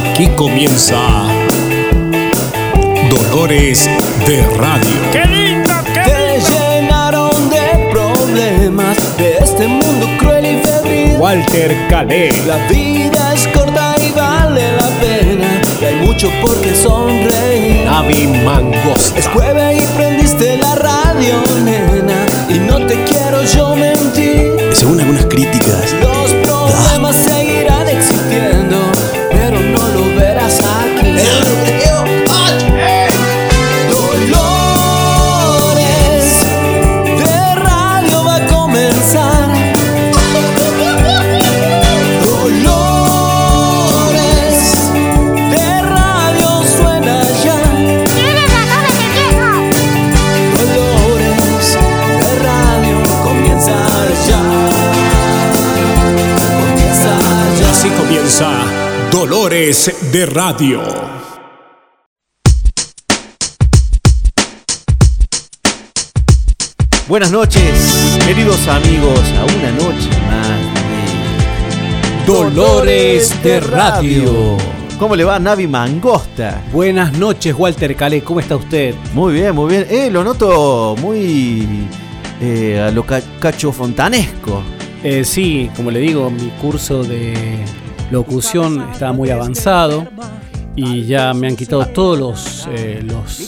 Aquí comienza Dolores de Radio. ¡Qué lindo, qué Te llenaron de problemas de este mundo cruel y febril. Walter Calé. La vida es corta y vale la pena. Y hay mucho por qué sonreír. Navi Mangos. Es jueves y prendiste la radio, nena. Y no te quiero yo mentir. De Radio. buenas noches, queridos amigos, a una noche más de Dolores de Radio. ¿Cómo le va Navi Mangosta? Buenas noches, Walter Calé, ¿cómo está usted? Muy bien, muy bien. Eh, lo noto muy eh, a lo ca- cacho fontanesco. Eh, sí, como le digo, mi curso de locución está muy avanzado y ya me han quitado todos los, eh, los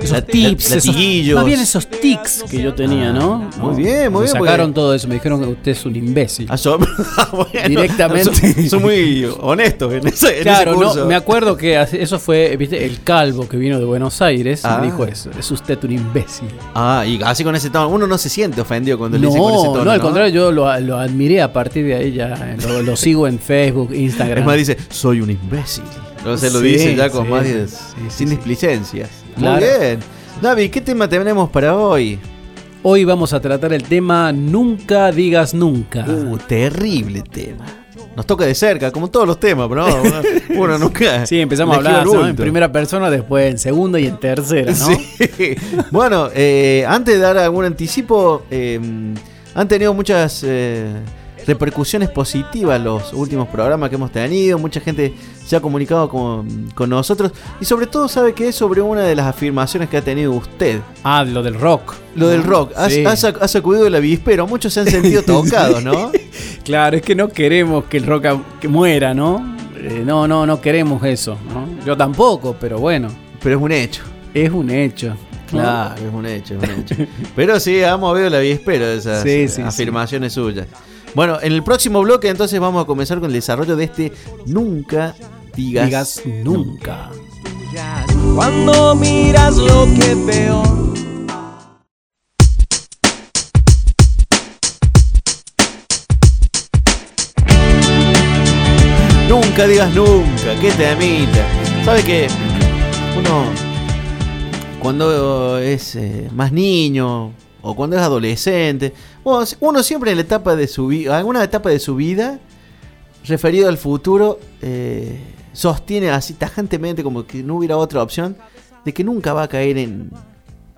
esos tips, esos, más bien esos tics que yo tenía, ¿no? Muy ¿No? bien, muy Me bien, Sacaron todo eso, me dijeron que usted es un imbécil. Ah, son- bueno, Directamente. Son, son muy honestos en ese, en Claro, ese curso. no, me acuerdo que eso fue, viste, el calvo que vino de Buenos Aires, Ah. me dijo eso, es usted un imbécil. Ah, y así con ese tono. Uno no se siente ofendido cuando le dice con ese No, tono. no, al contrario, yo lo, lo admiré a partir de ahí ya, eh, lo, lo sigo en Facebook, Instagram. Es más, dice, soy un imbécil. No se lo Sí, dice ya con sí, más de- sin displicencias. Claro. Muy bien. David, ¿qué tema tenemos para hoy? Hoy vamos a tratar el tema Nunca digas nunca. Uh, terrible tema. Nos toca de cerca, como todos los temas, pero no, uno, uno nunca. Sí, empezamos a hablar en primera persona, después en segunda y en tercera, ¿no? Sí. Bueno, eh, antes de dar algún anticipo, eh, han tenido muchas eh, repercusiones positivas los últimos programas que hemos tenido. Mucha gente se ha comunicado con, con nosotros y sobre todo sabe que es sobre una de las afirmaciones que ha tenido usted. Ah, lo del rock. Lo del rock. Ha, Sí. ha sac- ha sacudido el avispero. Muchos se han sentido tocados, ¿no? Claro, es que no queremos que el rock que muera, ¿no? Eh, no, no, no queremos eso, ¿no? Yo tampoco, pero bueno, Pero es un hecho. es un hecho. Claro, es un hecho, es un hecho. Pero sí, ha movido el avispero esas Sí, sí, afirmaciones suyas. Bueno, en el próximo bloque entonces vamos a comenzar con el desarrollo de este Nunca digas, Digas nunca. Cuando miras lo que veo. Nunca digas nunca, qué temita. ¿Sabe que uno cuando es eh, más niño o cuando es adolescente, bueno, uno siempre en la etapa de su vida, alguna etapa de su vida referido al futuro eh, sostiene así tajantemente como que no hubiera otra opción de que nunca va a caer en,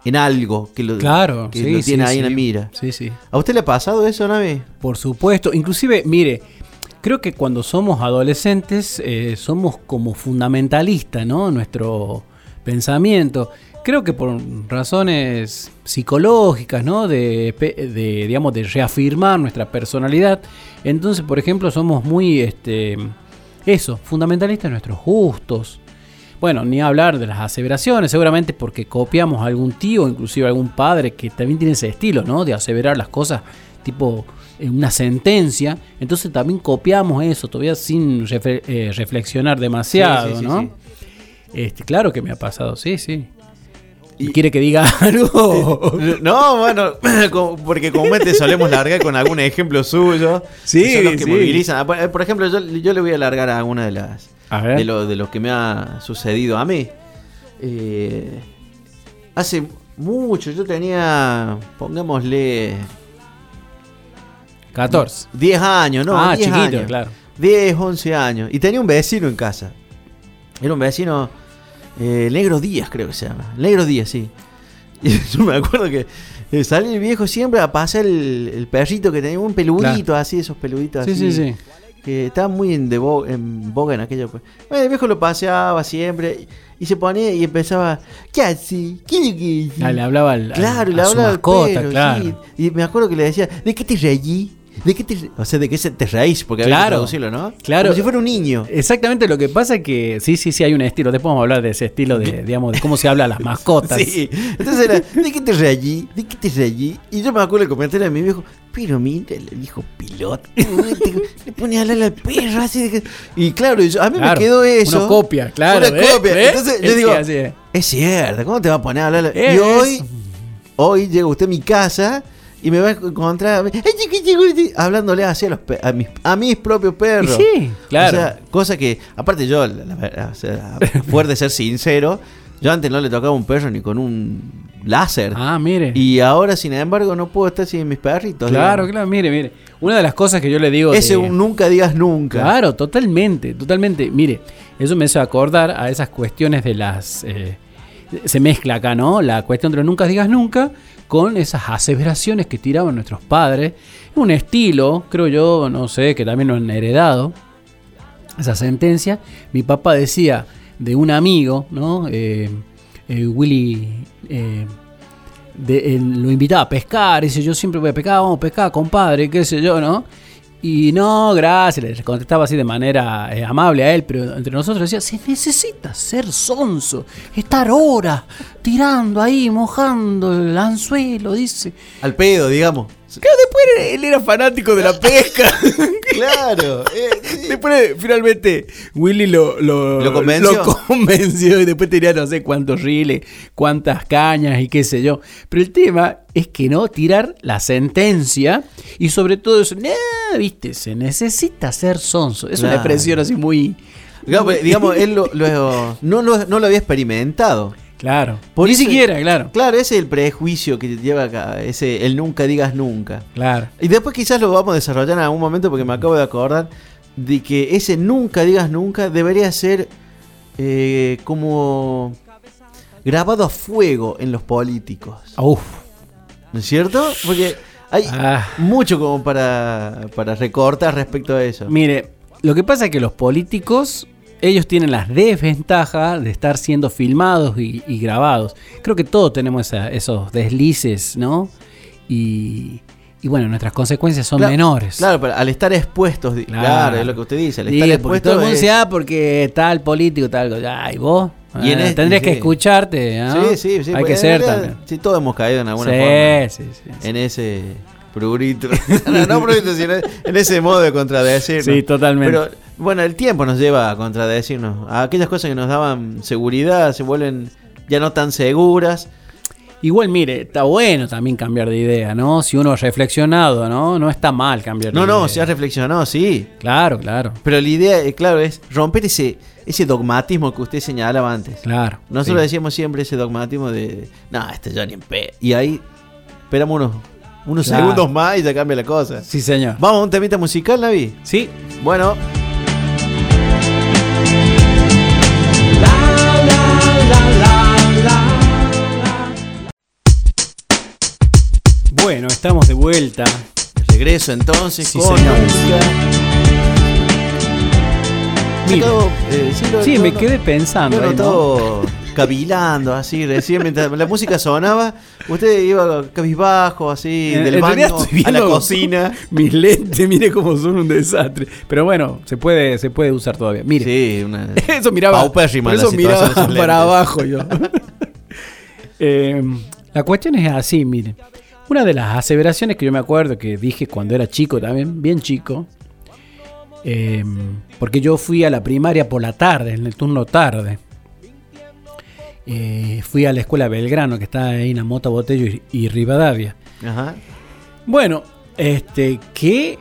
en algo que lo, Claro, que sí, lo tiene sí, ahí en la mira. Sí, sí. ¿A usted le ha pasado eso, Navi? Por supuesto. Inclusive, mire, creo que cuando somos adolescentes eh, somos como fundamentalistas, ¿no? Nuestro pensamiento. Creo que por razones psicológicas, ¿no? De, de, digamos, de reafirmar nuestra personalidad. Entonces, por ejemplo, somos muy, este, eso, fundamentalistas en nuestros gustos. Bueno, ni hablar de las aseveraciones, seguramente porque copiamos a algún tío, inclusive a algún padre que también tiene ese estilo, ¿no? De aseverar las cosas tipo en una sentencia. Entonces también copiamos eso, todavía sin eh, reflexionar demasiado, sí, sí, ¿no? sí. Este, claro que me ha pasado, sí, sí. Y- ¿Quiere que diga algo? No, bueno, como- porque comúnmente solemos largar con algún ejemplo suyo. Sí, que son los que sí. movilizan. Ah, Por ejemplo, yo, yo le voy a largar a una de las A ver. de lo, de lo que me ha sucedido a mí. Eh, hace mucho, yo tenía, pongámosle, 14. 10 años, ¿no? ah, 10 chiquito, años. claro. 10, 11 años. Y tenía un vecino en casa. Era un vecino, eh, Negro Díaz creo que se llama. Negro Díaz, sí. Y yo me acuerdo que eh, salía el viejo siempre a pasar el, el perrito que tenía un peludito Claro. así, esos peluditos Sí, así. sí, sí. que estaba muy en, de bo- en boga en aquella época. Bueno, el viejo lo paseaba siempre y, y se ponía y empezaba, ¿qué hace? ¿Qué Ah, le hablaba al, Claro, a le su hablaba al mascota, perro, claro. sí. Y me acuerdo que le decía, ¿de qué te reí? ¿De qué te re-?" O sea, ¿de qué te reís? Porque había que Claro, traducirlo, ¿no? claro. Como si fuera un niño. Exactamente lo que pasa es que sí, sí, sí hay un estilo. Después vamos a hablar de ese estilo de, digamos, de cómo se habla a las mascotas. Sí. Entonces era, ¿de qué te reí? ¿De qué te reí? Y yo me acuerdo el comentario de mi viejo, pero mira, el viejo piloto, le pone a hablar al perro así. de que-". Y claro, yo- a mí Claro, me quedó eso. Una copia, claro. Una ¿eh? copia. ¿Eh? Entonces yo digo, es. es cierto, ¿cómo te va a poner a hablar? Es- Y hoy, hoy llega usted a mi casa y me va a encontrar "Ay, chiqui, chiqui, chiqui", hablándole así a, los pe- a, mis, a mis propios perros. Y sí, claro. O sea, cosa que, aparte yo, la- la- o sea, de ser sincero, yo antes no le tocaba un perro ni con un láser. Ah, mire. Y ahora, sin embargo, no puedo estar sin mis perritos. claro, digamos. claro, mire, mire. Una de las cosas que yo le digo. Ese de- un nunca digas nunca. Claro, totalmente, totalmente. Mire, eso me hace acordar a esas cuestiones de las... eh, se mezcla acá, ¿no? La cuestión de los nunca digas nunca con esas aseveraciones que tiraban nuestros padres. Un estilo, creo yo, no sé, que también lo han heredado. Esa sentencia. Mi papá decía de un amigo, ¿no? Eh, eh, Willy... eh, lo invitaba a pescar, dice yo siempre voy a pescar, vamos a pescar, compadre, qué sé yo, ¿no? Y no, gracias, le contestaba así de manera eh, amable a él, pero entre nosotros decía, se necesita ser sonso, estar horas tirando ahí, mojando el anzuelo, dice. Al pedo, digamos. Claro, después él era fanático de la pesca. Claro. eh, sí. Después, finalmente, Willy lo, lo, ¿Lo convenció? lo convenció y después tenía no sé cuántos riles, cuántas cañas y qué sé yo. Pero el tema es que no tirar la sentencia y sobre todo eso, "Nah, viste, se necesita ser sonso. Es una Claro. expresión así muy... Digamos, él lo, no, lo- no lo había experimentado. Claro. Por Ni siquiera, claro. Claro, ese es el prejuicio que lleva acá, ese el nunca digas nunca. Claro. Y después quizás lo vamos a desarrollar en algún momento porque me acabo de acordar de que ese nunca digas nunca debería ser eh, como grabado a fuego en los políticos. Uf. ¿No es cierto? Porque hay Ah. mucho como para, para recortar respecto a eso. Mire, lo que pasa es que los políticos, ellos tienen las desventajas de estar siendo filmados y, y grabados. Creo que todos tenemos esa- esos deslices, ¿no? Y, y bueno, nuestras consecuencias son Claro, menores. Claro, pero al estar expuestos, claro, es lo que usted dice, al Sí, estar porque expuesto todo el mundo es- dice, ah, porque tal político, tal cosa. Ay, vos. Y en Ah, este- tendrías que sí. escucharte, ¿no? Sí, sí, sí. Hay pues, que ser realidad, también. Sí, todos hemos caído en alguna Sí, forma. sí, sí, sí. En ese prurito. no, no prurito, sino en ese modo de contradecirnos. Sí, totalmente. Pero bueno, el tiempo nos lleva a contradecirnos. A aquellas cosas que nos daban seguridad se vuelven ya no tan seguras. Igual, mire, está bueno también cambiar de idea, ¿no? Si uno ha reflexionado, ¿no? No está mal cambiar de No, idea. no, se ha reflexionado, sí. Claro, claro, Pero la idea, eh, claro, es romper ese, ese dogmatismo que usted señalaba antes. claro. Nosotros sí. decíamos siempre ese dogmatismo de, no, este ya ni en pe. Y ahí esperamos unos, unos Claro. segundos más y ya cambia la cosa. Sí, señor. Vamos a un temita musical, Navi. Sí. Bueno, Bueno, estamos de vuelta. regreso entonces Sí, con señor. Acabo, eh, sí, lo- Sí, me quedé pensando. ¿no? notado cavilando así, recién mientras la música sonaba, usted iba cabizbajo así, En- del en baño a la cocina. Mis lentes, mire cómo son un desastre. Pero bueno, se puede, se puede usar todavía. Mire. Sí, una... Eso miraba, por eso miraba para abajo yo. Eh, la cuestión es así, mire. Una de las aseveraciones que yo me acuerdo que dije cuando era chico también, bien chico, eh, porque yo fui a la primaria por la tarde, en el turno tarde. Eh, fui a la escuela Belgrano, que está ahí en Amota Botello y, y Rivadavia. Ajá. Bueno, este, que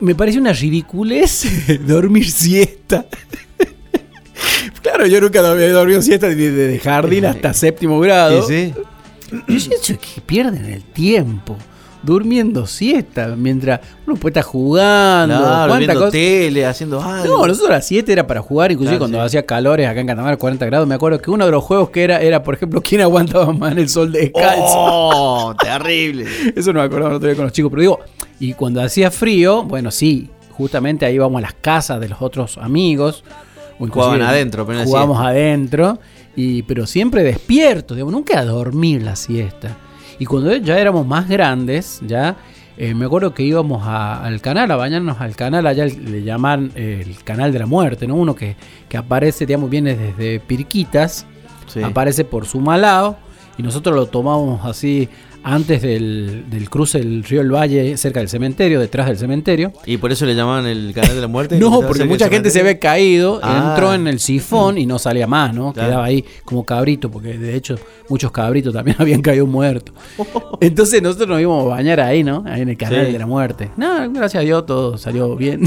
me parece una ridiculez dormir siesta. claro, yo nunca había dormido siesta desde de jardín hasta séptimo grado. Sí, sí. Yo pienso que pierden el tiempo durmiendo siesta mientras uno puede estar jugando. Claro, viendo tele, haciendo algo. No, nosotros a las 7 era para jugar, inclusive Claro, cuando sí. hacía calores acá en Catamarca, 40 grados. Me acuerdo que uno de los juegos que era, era por ejemplo, quién aguantaba más en el sol descalzo. ¡Oh! terrible. Eso no me acordaba otro día con los chicos, pero digo, y cuando hacía frío, bueno, sí, justamente ahí íbamos a las casas de los otros amigos. o Jugaban adentro, pero Jugábamos adentro, y, pero siempre despiertos, digamos, nunca a dormir la siesta. Y cuando ya éramos más grandes, ya eh, me acuerdo que íbamos a- al canal, a bañarnos al canal, allá le llaman eh, el canal de la muerte, ¿no? Uno que, que aparece, digamos, viene desde Pirquitas, Sí. aparece por Sumalao, y nosotros lo tomamos así antes del, del cruce del río El Valle, cerca del cementerio, detrás del cementerio. Y por eso le llamaban el canal de la muerte. No, porque mucha gente se había caído, Ah. entró en el sifón y no salía más, ¿no? Claro. Quedaba ahí como cabrito, porque de hecho muchos cabritos también habían caído muertos. Entonces nosotros nos íbamos a bañar ahí, ¿no? Ahí en el canal Sí. de la muerte. No, gracias a Dios todo salió bien.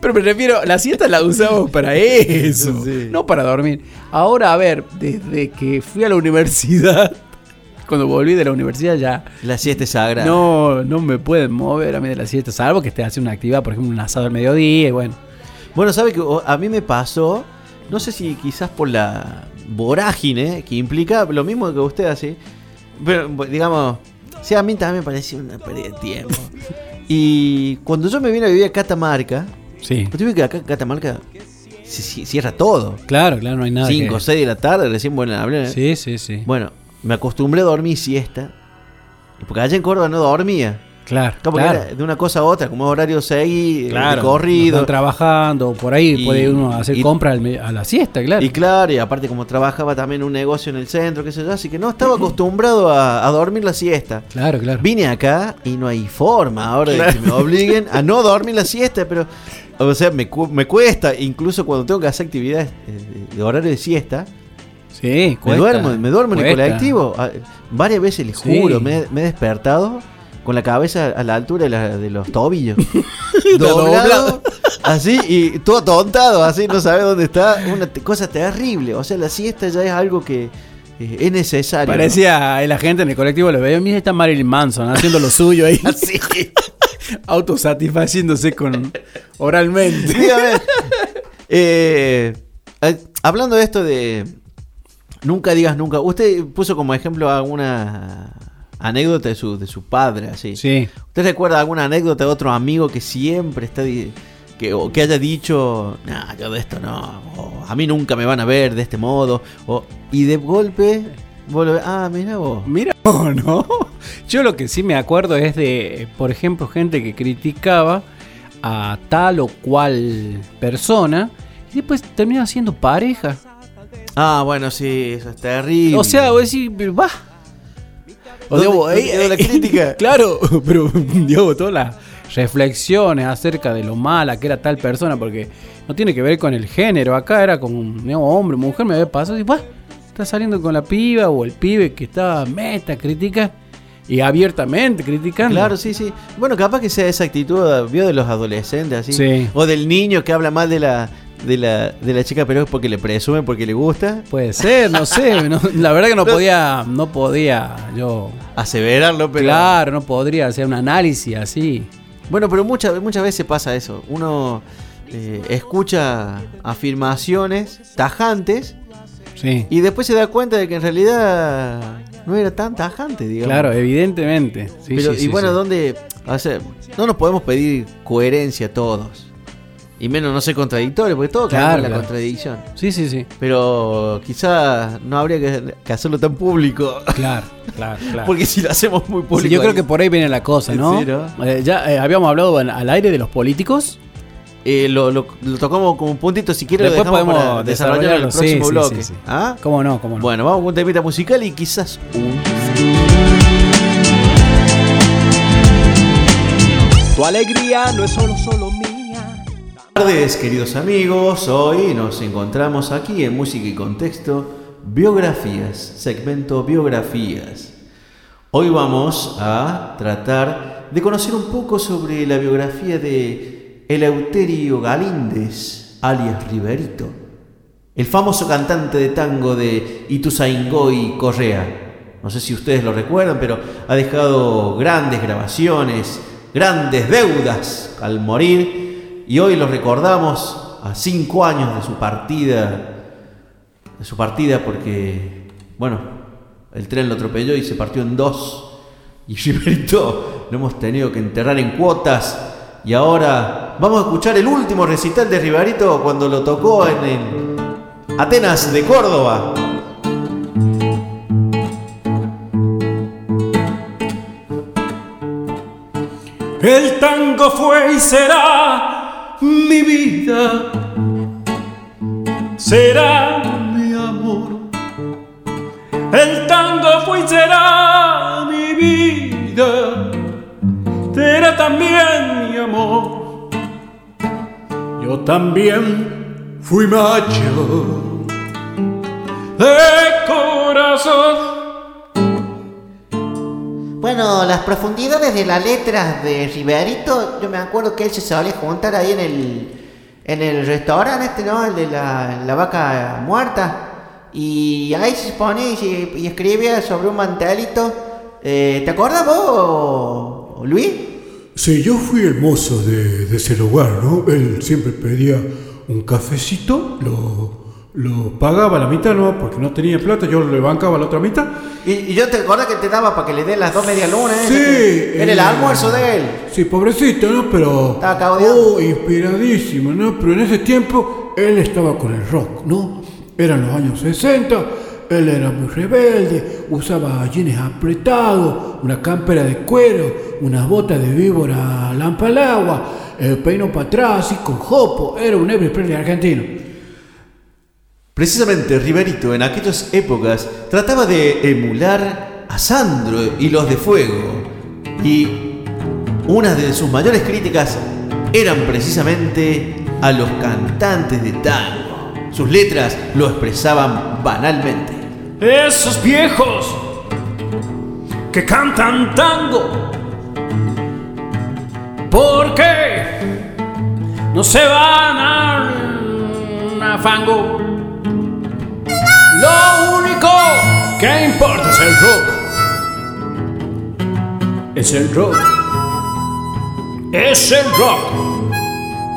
Pero me refiero, la siesta la usamos para eso, Sí. no para dormir. Ahora, a ver, desde que fui a la universidad, cuando volví de la universidad ya La siesta es sagrada. no, no me pueden mover a mí de la siesta, salvo que esté haciendo una actividad, por ejemplo, un asado al mediodía y bueno. Bueno, sabe que a mí me pasó, no sé si quizás por la vorágine que implica lo mismo que usted así, pero digamos, sí, a mí también me parecía una pérdida de tiempo. y cuando yo me vine a vivir a Catamarca, Sí. tuve que acá en Catamarca se ci- cierra todo. Claro, claro, no hay nada 5 o que... 6 de la tarde, recién vuelven a hablar. Sí, sí, sí. Bueno, me acostumbré a dormir siesta. Porque allá en Córdoba no dormía. claro, era de una cosa a otra, como horario seguido, Claro, de corrido. están trabajando, por ahí Y- puede uno hacer y- compra al me- a la siesta, claro. Y claro, y aparte como trabajaba también un negocio en el centro, qué sé yo, así que no estaba acostumbrado a, a dormir la siesta. claro, claro. Vine acá y no hay forma ahora de que me obliguen a no dormir la siesta, pero, o sea, me, cu- me cuesta, incluso cuando tengo que hacer actividades eh, de horario de siesta, Sí, me cuesta, duermo, me duermo en el colectivo. Ah, Varias veces, les Sí. juro, me, me he despertado con la cabeza a la altura de, la- de los tobillos. Doblado. Así, y todo tontado, así, no sabe dónde está. Una cosa terrible. O sea, la siesta ya es algo que eh, es necesario. Parecía ahí la gente en el colectivo, lo veía, mira, está Marilyn Manson haciendo lo suyo ahí. Así. Autosatisfaciéndose con oralmente. Dígame. Eh, eh, hablando de esto de nunca digas nunca, usted puso como ejemplo alguna anécdota de su, de su padre, así. Sí. ¿Usted recuerda alguna anécdota de otro amigo que siempre está que, o que haya dicho, nah, yo de esto no, o a mí nunca me van a ver de este modo, o, y de golpe, vuelve, ah, mira vos. Mira, oh, no. Yo lo que sí me acuerdo es de, por ejemplo, gente que criticaba a tal o cual persona y después termina siendo pareja. Ah, bueno, sí, eso es terrible. O sea, vos decís, va. O ¿Dónde- digo, eh, la crítica? claro, pero digo, todas las reflexiones acerca de lo mala que era tal persona, porque no tiene que ver con el género. Acá era con digamos, hombre, mujer, me había pasado y va, está saliendo con la piba o el pibe que está meta, critica y abiertamente criticando. Claro, sí, sí. Bueno, capaz que sea esa actitud, vio de los adolescentes, así. Sí. O del niño que habla mal de la, de la, de la chica, pero es porque le presume, porque le gusta. Puede ser, no sé. no- la verdad que no podía, no podía yo. Aseverarlo, pero. Claro, no podría hacer un análisis así. Bueno, pero muchas, muchas veces pasa eso. Uno eh, escucha afirmaciones tajantes Sí. y después se da cuenta de que en realidad no era tan tajante, digamos. Claro, evidentemente. Sí, Pero, sí, y bueno. ¿dónde? O sea, no nos podemos pedir coherencia todos. Y menos no ser contradictorios, porque todo cae Claro, en la contradicción. Sí, sí, sí. Pero quizá no habría que, que hacerlo tan público. Claro, claro, claro. Porque si lo hacemos muy Sí, público. yo creo ahí- que por ahí viene la cosa, ¿no? Sí, ¿no? Eh, ya eh, habíamos hablado en- al aire de los políticos. Eh, lo, lo- lo tocamos como un puntito. Si quiere, Después lo dejamos podemos para desarrollar en el próximo sí, bloque. sí, sí. ¿Ah? ¿Cómo no? ¿Cómo no? Bueno, vamos con un temita musical y quizás un. Tu alegría no es solo, solo mía. Buenas tardes, queridos amigos. Hoy nos encontramos aquí en Música y Contexto, Biografías, segmento Biografías. Hoy vamos a tratar de conocer un poco sobre la biografía de Eleuterio Galíndez, alias Riverito, el famoso cantante de tango de Ituzaingó Correa. No sé si ustedes lo recuerdan, pero ha dejado grandes grabaciones, grandes deudas al morir y hoy lo recordamos a cinco años de su partida, de su partida porque, bueno, el tren lo atropelló y se partió en dos y Riverito lo hemos tenido que enterrar en cuotas Y ahora vamos a escuchar el último recital de Ribarito cuando lo tocó en el Atenas de Córdoba. El tango fue y será mi vida, será mi amor. El tango fue será mi vida, será también mi amor. Yo también fui macho de corazón. Bueno, las profundidades de las letras de Riverito, yo me acuerdo que él se solía juntar ahí en el, en el restaurante este, ¿no? El de la, la vaca muerta. Y ahí se ponía y, se- y escribía sobre un mantelito. Eh, ¿Te acuerdas vos, Luis? Sí, yo fui el mozo de, de ese lugar, ¿no? Él siempre pedía un cafecito, lo, lo pagaba la mitad, ¿no? Porque no tenía plata, yo le bancaba la otra mitad. Y, y yo te acuerdas que te daba para que le dé las dos medias lunas. Sí, Era el eh, almuerzo de él. Sí, pobrecito, ¿no? Pero... Estaba. Oh, inspiradísimo, ¿no? Pero en ese tiempo él estaba con el rock, ¿no? Eran los años 60, él era muy rebelde, usaba jeans apretados, una campera de cuero, unas botas de víbora lampa al agua, el peino para atrás y con jopo, era un Presley argentino. Precisamente Riverito en aquellas épocas trataba de emular a Sandro y los de Fuego. Y una de sus mayores críticas eran precisamente a los cantantes de tango. Sus letras lo expresaban banalmente. Esos viejos que cantan tango. ¿Por qué no se van a, a fango? Lo único que importa es el rock. Es el rock. Es el rock.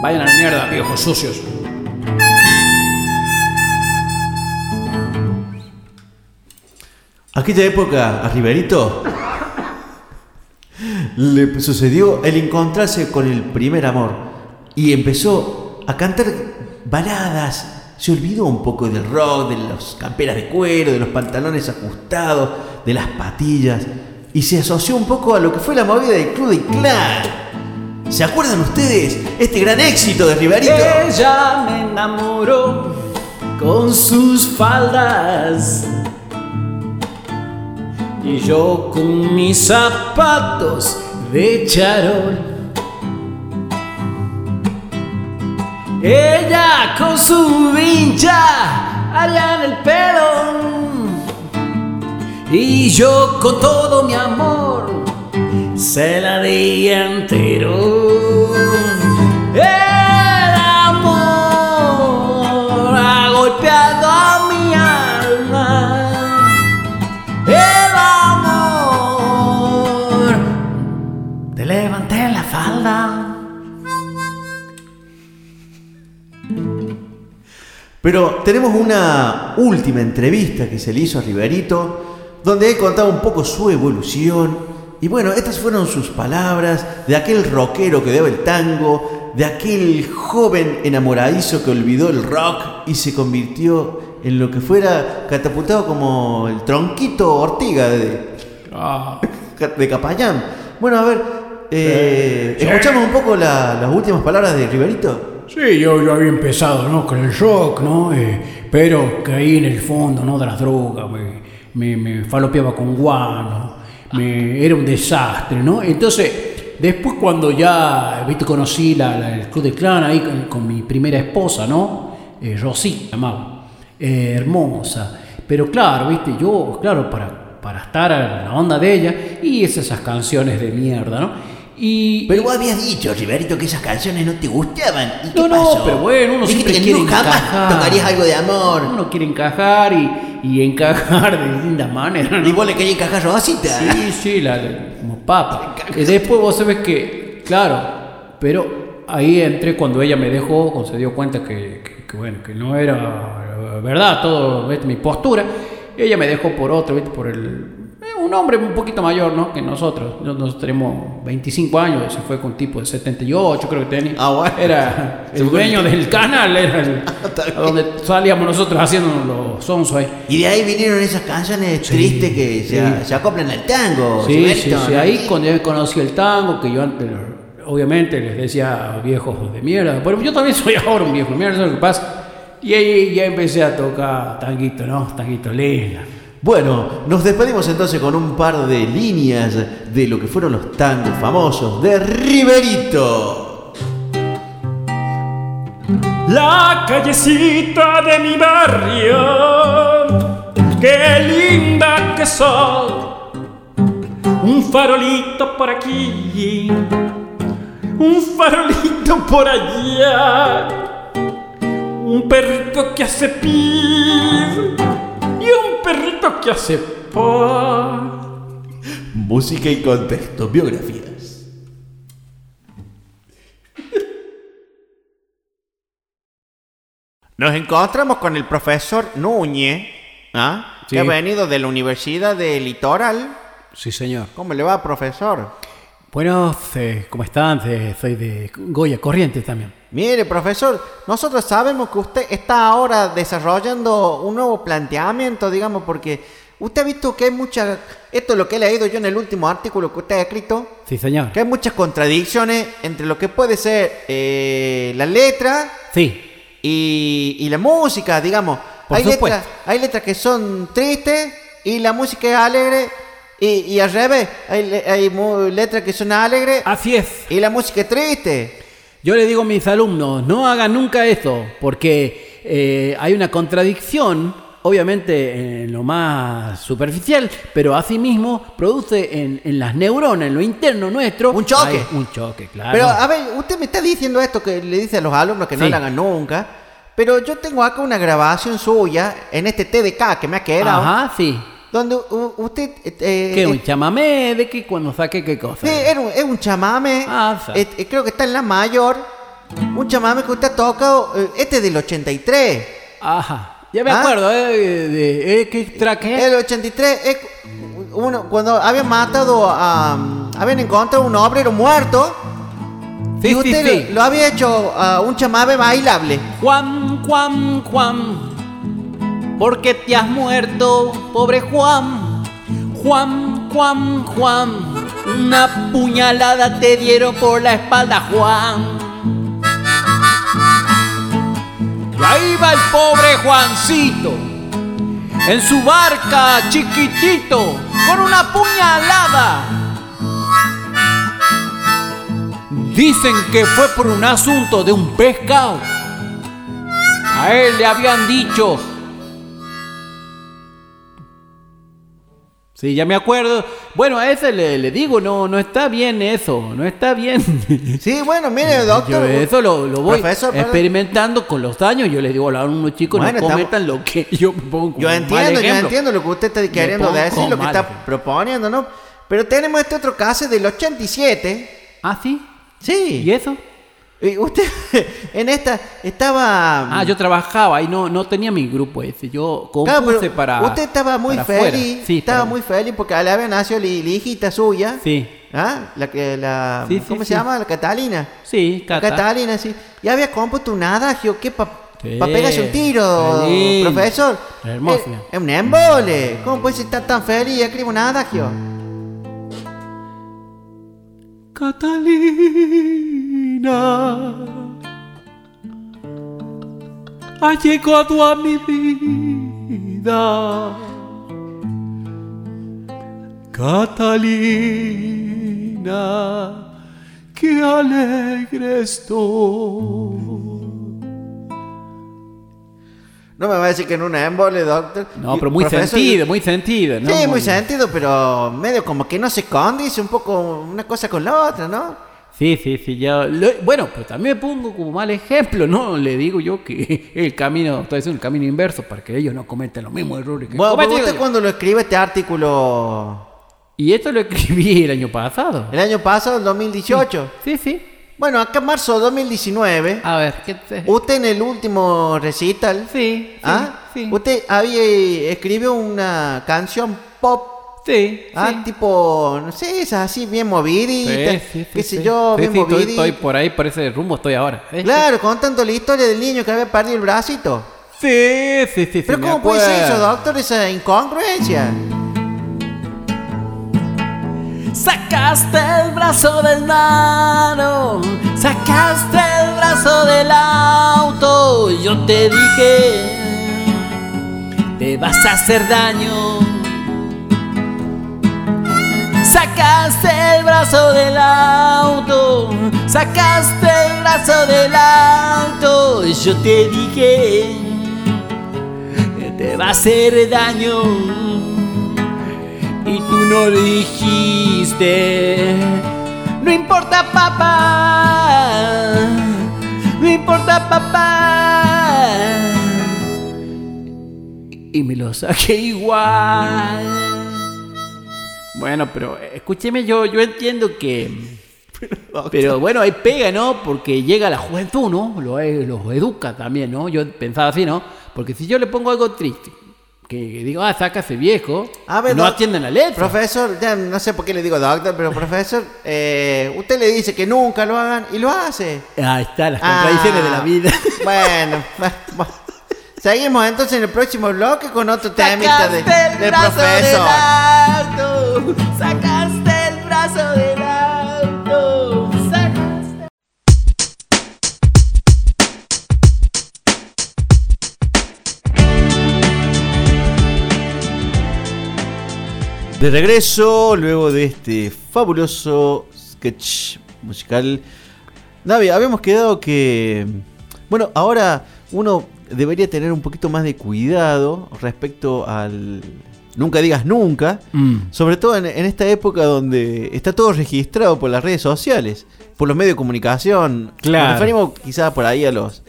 Vayan a la mierda, viejos sucios. Aquella época a Riverito le sucedió el encontrarse con el primer amor y empezó a cantar baladas. Se olvidó un poco del rock, de las camperas de cuero, de los pantalones ajustados, de las patillas y se asoció un poco a lo que fue la movida del Club de Clan. ¿Se acuerdan ustedes este gran éxito de Riverito? Ella me enamoró con sus faldas. Y yo con mis zapatos de charol. Ella con su vincha allá en el pelo. Y yo con todo mi amor se la di entero. Pero tenemos una última entrevista que se le hizo a Riverito, donde él contaba un poco su evolución. Y bueno, estas fueron sus palabras de aquel rockero que daba el tango, de aquel joven enamoradizo que olvidó el rock y se convirtió en lo que fuera catapultado como el tronquito Ortiga de, de Capayán. Bueno, a ver, eh, escuchamos un poco la- las últimas palabras de Riverito. Sí, yo, yo había empezado, ¿no? Con el rock, ¿no? Eh, pero caí en el fondo, ¿no? De las drogas, me, me, me falopeaba con guano, me, era un desastre, ¿no? Entonces, después cuando ya, viste, conocí la, el Club de Clan ahí con, con mi primera esposa, ¿no? Eh, Rosy, llamaba, eh, hermosa. Pero claro, viste, yo, claro, para, para estar en la onda de ella, y esas canciones de mierda, ¿no? Y, Pero vos habías dicho, Riverito, que esas canciones no te gustaban. ¿Y qué No, no, pasó? pero bueno, uno siempre que quiere nunca jamás encajar. tocarías algo de amor. Uno quiere encajar y, y encajar de distintas maneras. ¿no? Y vos le querías encajar Rosita. Sí, sí, la, como papa. Y después vos sabés que, claro, pero ahí entré cuando ella me dejó, cuando se dio cuenta que, que- que, bueno, que no era eh, verdad todo ¿ves? mi postura. Ella me dejó por otro, ¿viste? por el... un hombre un poquito mayor, ¿no? Que nosotros. Nosotros tenemos 25 años, se fue con un tipo de 78, creo que tenía. Ah, bueno. Era el dueño del canal, era el, a donde salíamos nosotros haciendo los sonsos ahí. Y de ahí vinieron esas canciones tristes que se, se acoplan al tango. Sí, sí, sí, ahí cuando yo conocí el tango, que yo antes, obviamente les decía viejos de mierda, pero yo también soy ahora un viejo de mierda, eso es lo que pasa. Y ahí ya empecé a tocar tanguito, ¿no? Tanguito lindo. Bueno, nos despedimos entonces con un par de líneas de lo que fueron los tangos famosos de Riverito. La callecita de mi barrio, qué linda que soy. Un farolito por aquí, un farolito por allá. Un perrito que hace un perrito que hace pa. Música y contexto, biografías. Nos encontramos con el profesor Núñez, ¿ah? Sí. que ha venido de la Universidad del Litoral. Sí, señor. ¿Cómo le va, profesor? Bueno, eh, ¿cómo están? Eh, soy de Goya Corrientes también. Mire, profesor, nosotros sabemos que usted está ahora desarrollando un nuevo planteamiento, digamos, porque usted ha visto que hay mucha... Esto es lo que he leído yo en el último artículo que usted ha escrito, Sí, señor. que hay muchas contradicciones entre lo que puede ser eh, la letra Sí. y, y la música, digamos. Por hay, supuesto. letras, hay letras que son tristes y la música es alegre y, y al revés. Hay, hay letras que son alegres Así es. y la música es triste. Yo le digo a mis alumnos, no hagan nunca esto, porque eh, hay una contradicción, obviamente en lo más superficial, pero asimismo produce en, en las neuronas, en lo interno nuestro... Un choque. hay un choque, claro. Pero a ver, usted me está diciendo esto que le dice a los alumnos que no Sí. lo hagan nunca. Pero yo tengo acá una grabación suya en este TDK que me ha quedado. Ajá, sí. Donde usted. eh, ¿Qué? eh, ¿Un chamamé? ¿De qué? Cuando saqué qué cosa? Sí, era un- es un chamame. Ah, sa- eh, eh, creo que está en la mayor. Un chamame que usted ha tocado. eh, este es del 83. Ajá. Ya me ¿Ah? acuerdo, ¿eh? De, eh, ¿Qué track es? El 83 es uno, cuando habían matado a. habían encontrado un obrero muerto. Sí, y usted sí. Lo, lo había hecho a un chamame bailable. Juan, Juan, Juan, ¿por qué te has muerto, pobre Juan? Juan, Juan, Juan, una puñalada te dieron por la espalda, Juan. Y ahí va el pobre Juancito, en su barca chiquitito, con una puñalada. Dicen que fue por un asunto de un pescado. A él le habían dicho. Sí, ya me acuerdo. Bueno, a ese le, le digo, no, no está bien eso, no está bien. Sí, bueno, mire, doctor. Yo eso lo, lo voy Profesor, experimentando con los años. Yo les digo a los alumnos chicos, Bueno, no estamos- cometan lo que yo pongo Yo entiendo, yo entiendo lo que usted está queriendo decir, lo que está ejemplo. proponiendo, ¿no? Pero tenemos este otro caso del 87. Ah, sí. Sí. ¿Y eso? Y usted en esta estaba. Ah, yo trabajaba y no, no tenía mi grupo ese. Yo Claro, compuse pero para. usted estaba muy para feliz. Sí, estaba para- muy feliz porque le había nacido la, hijita suya. Sí. ¿Ah? La que la. Sí, sí, ¿Cómo se sí. llama? La Catalina. Sí, La Cata. Catalina, sí. Y había compuesto un adagio que para Sí. pegarse un tiro, Qué profesor. Hermoso. Es, es un embole. ¿Cómo puede estar tan feliz y escribe un adagio? Catalina ha llegado a mi vida. Catalina, qué alegre estoy. No me va a decir que en un embole, doctor. No, pero muy profesor, sentido, muy sentido, ¿no? Sí, muy sentido, pero medio como que no se condice un poco una cosa con la otra, ¿no? Sí, sí, sí, ya. lo- bueno, pero también me pongo como mal ejemplo, ¿no? Le digo yo que el camino, estoy haciendo el camino inverso para que ellos no cometan los mismos errores que Bueno, ¿usted yo. cuando lo escribe este artículo? Y esto lo escribí el año pasado. El año pasado, el 2018. Sí, sí. Bueno, acá en marzo de 2019, A ver, ¿qué te... usted en el último recital, Sí, sí, ¿ah? sí. usted había escribió una canción pop Sí. Ah, tipo, no sé, esas así bien moviditas, Sí, sí, sí, qué sé sí. yo, Sí, bien sí, estoy, moviditas. estoy por ahí, por ese rumbo estoy ahora. Claro, contando la historia del niño que había perdido el bracito. Sí, sí, sí. sí, Pero ¿cómo puede ser eso, doctor, esa incongruencia? Sacaste el brazo del nano, sacaste el brazo del auto. y Yo te dije, te vas a hacer daño. Sacaste el brazo del auto, sacaste el brazo del auto. y Yo te dije, que te va a hacer daño y tú no dijiste. No importa papá, no importa papá. Y me lo saqué igual. Bueno, pero eh, escúcheme, yo, yo entiendo que... Pero bueno, ahí pega, ¿no? Porque llega la juventud, ¿no? Lo- eh, Los educa también, ¿no? Yo pensaba así, ¿no? Porque si yo le pongo algo triste, que digo, ah, saca ese viejo, A ver, no doc- atienden la letra. Profesor, ya no sé por qué le digo doctor, pero profesor, eh, usted le dice que nunca lo hagan y lo hace. Ahí está, las contradicciones de la Ah, vida. Bueno, bueno. Seguimos entonces en el próximo bloque con otro temita de, Sacaste el del brazo profesor. del auto, sacaste el brazo del auto, sacaste... De regreso, luego de este fabuloso sketch musical. Navi, habíamos quedado que. Bueno, ahora uno debería tener un poquito más de cuidado respecto al. Nunca digas nunca. Sobre todo en, en esta época donde está todo registrado por las redes sociales, por los medios de comunicación. Claro. Nos referimos quizás por ahí a los,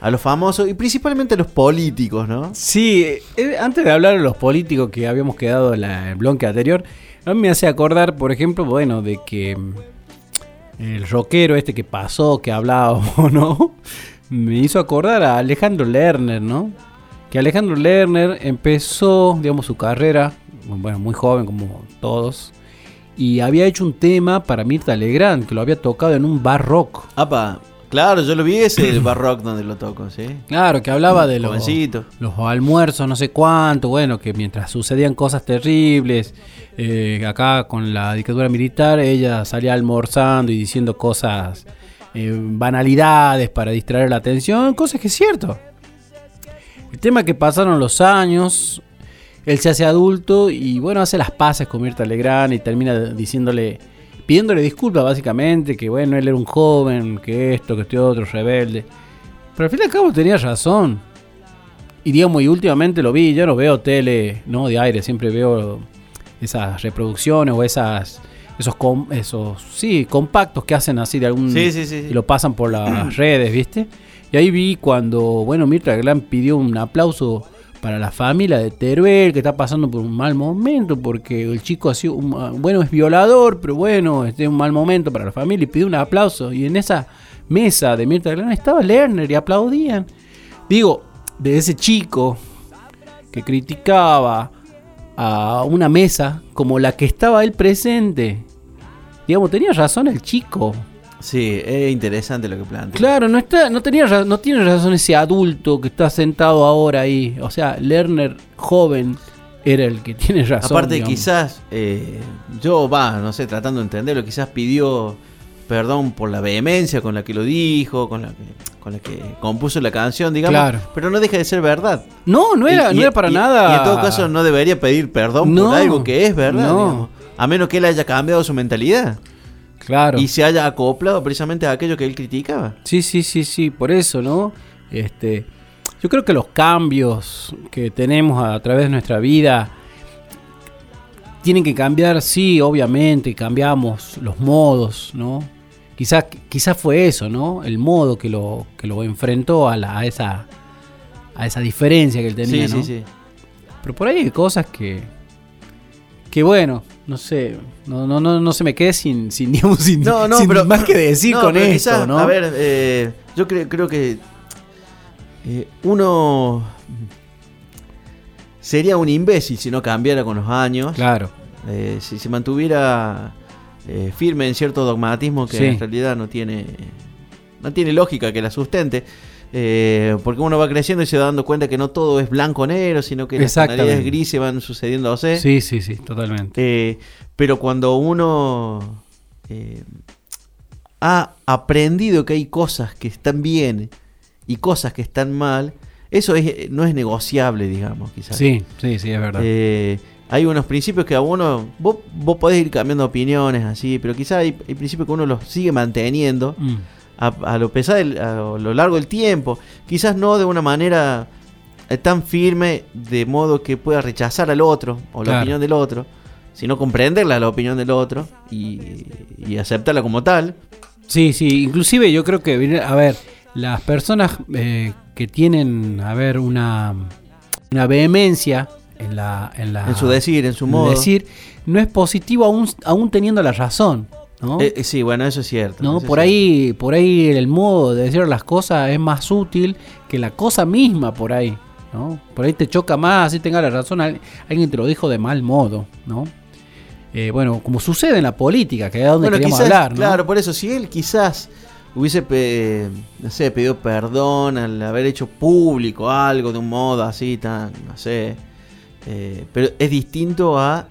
a los famosos y principalmente a los políticos, ¿no? Sí, eh, antes de hablar de los políticos que habíamos quedado en la- el bloque anterior, a mí me hace acordar, por ejemplo, bueno, de que mm, el rockero este que pasó, que hablábamos, ¿no? Me hizo acordar a Alejandro Lerner, ¿no? Que Alejandro Lerner empezó, digamos, su carrera, bueno, muy joven como todos, y había hecho un tema para Mirta Legrand, que lo había tocado en un bar rock. Apa, claro, yo lo vi ese el bar rock donde lo toco, ¿sí? Claro, que hablaba de los almuerzos, no sé cuánto, bueno, que mientras sucedían cosas terribles, eh, acá con la dictadura militar, ella salía almorzando y diciendo cosas, eh, banalidades para distraer la atención, cosas que es cierto. El tema es que pasaron los años, él se hace adulto y bueno, hace las paces con Mirta Legrand y termina diciéndole, pidiéndole disculpas básicamente, que bueno, él era un joven, que esto, que este otro, rebelde. Pero al fin y al cabo tenía razón. Y digamos, y últimamente lo vi, yo no veo tele, no de aire, siempre veo esas reproducciones o esas esos com- esos sí, compactos que hacen así de algún Sí, sí, sí, sí. y lo pasan por las redes, ¿viste? Y ahí vi cuando, bueno, Mirta Legrand pidió un aplauso para la familia de Teruel que está pasando por un mal momento porque el chico ha sido un- bueno, es violador, pero bueno, este es un mal momento para la familia y pidió un aplauso y en esa mesa de Mirta Legrand estaba Lerner y aplaudían. Digo, de ese chico que criticaba a una mesa como la que estaba él presente. Digamos, tenía razón el chico. Sí, es interesante lo que plantea. Claro, no está, no tenía, no tiene razón ese adulto que está sentado ahora ahí. O sea, Lerner joven era el que tiene razón. Aparte, digamos. quizás, eh, yo va, no sé, tratando de entenderlo, quizás pidió perdón por la vehemencia con la que lo dijo, con la que, con la que compuso la canción, digamos. Claro. Pero no deja de ser verdad. No, no era, Y- no era para y- nada. Y en todo caso, no debería pedir perdón No, por algo que es verdad. no. digamos. A menos que él haya cambiado su mentalidad Claro. y se haya acoplado precisamente a aquello que él criticaba. Sí, sí, sí, sí, por eso, ¿no? Este, yo creo que los cambios que tenemos a través de nuestra vida tienen que cambiar, sí, obviamente, cambiamos los modos, ¿no? Quizás quizás fue eso, ¿no? El modo que lo, que lo enfrentó a, la, a esa a esa diferencia que él tenía, sí, ¿no? sí, sí. Pero por ahí hay cosas que. Que bueno, no sé. No, no, no, no se me quede sin, sin, digamos, sin, No, no, sin pero. más que decir no, con esto, quizás, ¿no? A ver, eh, yo creo, creo que. eh, uno. Sería un imbécil si no cambiara con los años. Claro. Eh, si se mantuviera eh, firme en cierto dogmatismo que Sí. en realidad no tiene, no tiene lógica que la sustente. eh, porque uno va creciendo y se va dando cuenta que no todo es blanco o negro, sino que las tonalidades grises van sucediéndose. Sí, sí, sí, totalmente. Eh, pero cuando uno eh, ha aprendido que hay cosas que están bien y cosas que están mal, eso es, no es negociable, digamos, quizás. Sí, sí, sí, es verdad. Hay unos principios que a uno, vos, vos podés ir cambiando opiniones así, pero quizás hay, hay principios que uno los sigue manteniendo Mm, a, a lo pesar del- a lo largo del tiempo, quizás no de una manera eh, tan firme de modo que pueda rechazar al otro o la Claro. opinión del otro, sino comprenderla la opinión del otro y, y aceptarla como tal. Sí, sí, inclusive yo creo que, a ver, las personas eh, que tienen, a ver, una, una vehemencia en la... En, la, En su decir, en su modo. decir, no es positivo aún, aún teniendo la razón, ¿no? Eh, eh, sí, bueno, eso es cierto. ¿no? eso es Por ahí, por ahí el modo de decir las cosas es más útil que la cosa misma por ahí, ¿no? Por ahí te choca más, así tenga la razón, al- alguien te lo dijo de mal modo, ¿no? Eh, bueno, como sucede en la política, que es donde Bueno, queríamos quizás, hablar, ¿no? claro, por eso, si él quizás hubiese, no sé, pedido perdón al haber hecho público algo de un modo así, tan, no sé, eh, pero es distinto a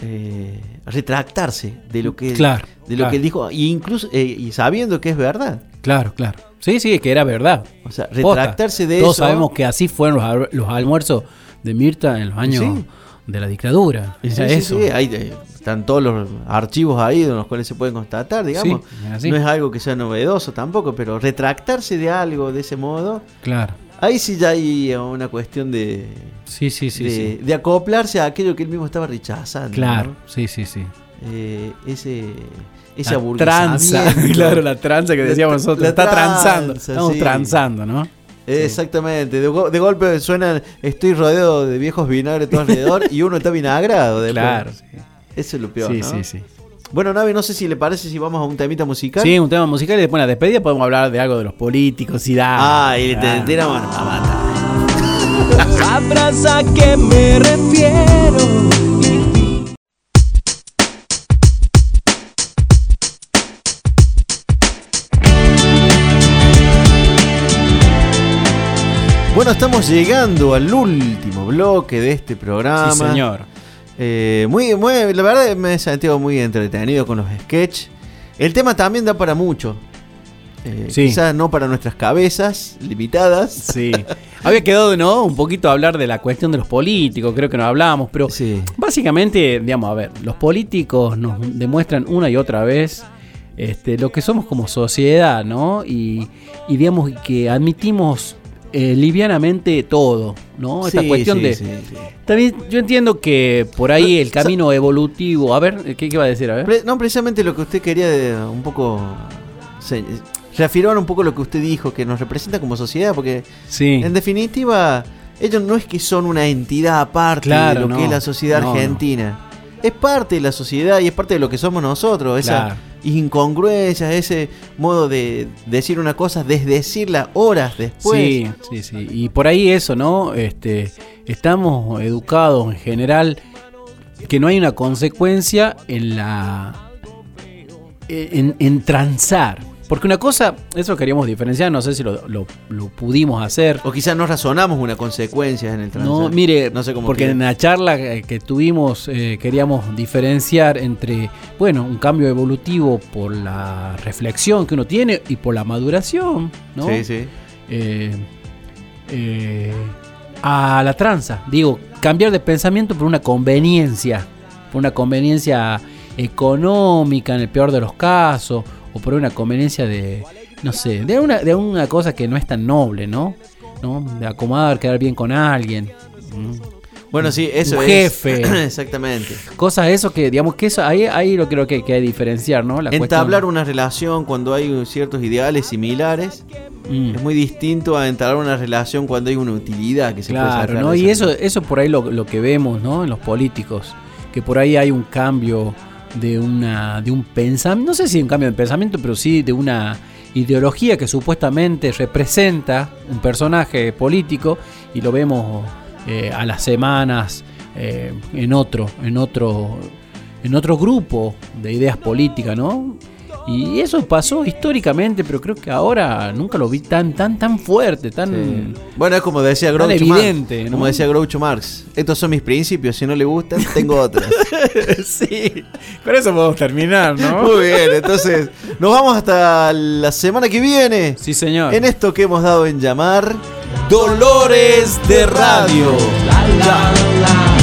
eh, retractarse de lo que, Claro, de lo claro. que él dijo, y incluso, eh, y sabiendo que es verdad. Claro, claro. Sí, sí, que era verdad. O sea, Posta. retractarse de Todos eso. sabemos que así fueron los, los almuerzos de Mirta en los años Sí. de la dictadura. Sí, Era sí, eso. están todos los archivos ahí en los cuales se pueden constatar, digamos. No es algo que sea novedoso tampoco, pero retractarse de algo de ese modo, Claro. Ahí sí ya hay una cuestión de, Sí, sí, sí, de, sí. de acoplarse a aquello que él mismo estaba rechazando. Claro, ¿no? sí, sí, sí. Eh, ese ese La tranza, claro, la tranza que decíamos nosotros. la Está tranza, transando. Estamos sí. transando, ¿no? Exactamente, de, go- de golpe suena, estoy rodeado de viejos vinagres todo alrededor y uno está vinagrado. después. Claro, sí. Eso es lo peor, Sí, ¿no? sí, sí. Bueno, Navi, no sé si le parece si vamos a un temita musical. Sí, un tema musical y después en la despedida podemos hablar de algo de los políticos y da. Ah, y te tiramos a matar. Sabrás a qué me refiero. Bueno, estamos llegando al último bloque de este programa. Sí, señor. Eh, muy, muy, la verdad me he sentido muy entretenido con los sketches. El tema también da para mucho. Eh, Sí. Quizás no para nuestras cabezas limitadas. Sí. Había quedado, ¿no? Un poquito hablar de la cuestión de los políticos, creo que no hablábamos, pero Sí. básicamente, digamos, a ver, los políticos nos demuestran una y otra vez este, lo que somos como sociedad, ¿no? Y, y digamos que admitimos eh, livianamente todo, ¿no? Esta Sí, cuestión sí, de... sí. También yo entiendo que por ahí el camino evolutivo... A ver, ¿qué, qué va a decir? A ver. No, precisamente lo que usted quería de- un poco se- reafirmar un poco lo que usted dijo, que nos representa como sociedad, porque Sí. en definitiva ellos no es que son una entidad aparte Claro, de lo no. que es la sociedad No, no. Es parte de la sociedad y es parte de lo que somos nosotros. Esas Claro. incongruencias, ese modo de decir una cosa, desdecirla horas después. Sí, sí, sí. Y por ahí eso, ¿no? Este, estamos educados en general que no hay una consecuencia en la en, en transar. Porque una cosa, eso queríamos diferenciar, no sé si lo, lo- lo pudimos hacer. O quizás no razonamos una consecuencia en el transar. No, mire, no sé cómo porque que- en la charla que que tuvimos eh, queríamos diferenciar entre, bueno, un cambio evolutivo por la reflexión que uno tiene y por la maduración, ¿no? Sí, sí. eh, eh, a la tranza. Digo, cambiar de pensamiento por una conveniencia. Por una conveniencia económica en el peor de los casos. O por una conveniencia de, no sé, de una, de una cosa que no es tan noble, ¿no? ¿No? De acomodar, quedar bien con alguien. Bueno, sí, eso Un es. jefe. Exactamente. Cosas eso que, digamos que eso, ahí, ahí lo creo que, que hay que diferenciar, ¿no? La Entablar cuestión- una relación cuando hay ciertos ideales similares Mm. es muy distinto a entablar una relación cuando hay una utilidad que se puede Claro, sacar ¿no? Y eso, eso por ahí lo, lo que vemos, ¿no? En los políticos, que por ahí hay un cambio de una, de un pensamiento, no sé si un cambio de pensamiento, pero sí de una ideología que supuestamente representa un personaje político y lo vemos eh, a las semanas eh, en otro, en otro, en otro grupo de ideas políticas, ¿no? Y eso pasó históricamente, pero creo que ahora nunca lo vi tan, tan, tan fuerte, tan. Bueno, es como decía Tan Groucho evidente, Marx. ¿no? Como decía Groucho Marx. Estos son mis principios. Si no le gustan, tengo otros. sí, con eso podemos terminar, ¿no? Muy bien, entonces nos vamos hasta la semana que viene. Sí, señor. En esto que hemos dado en llamar Dolores de Radio. La, la, la.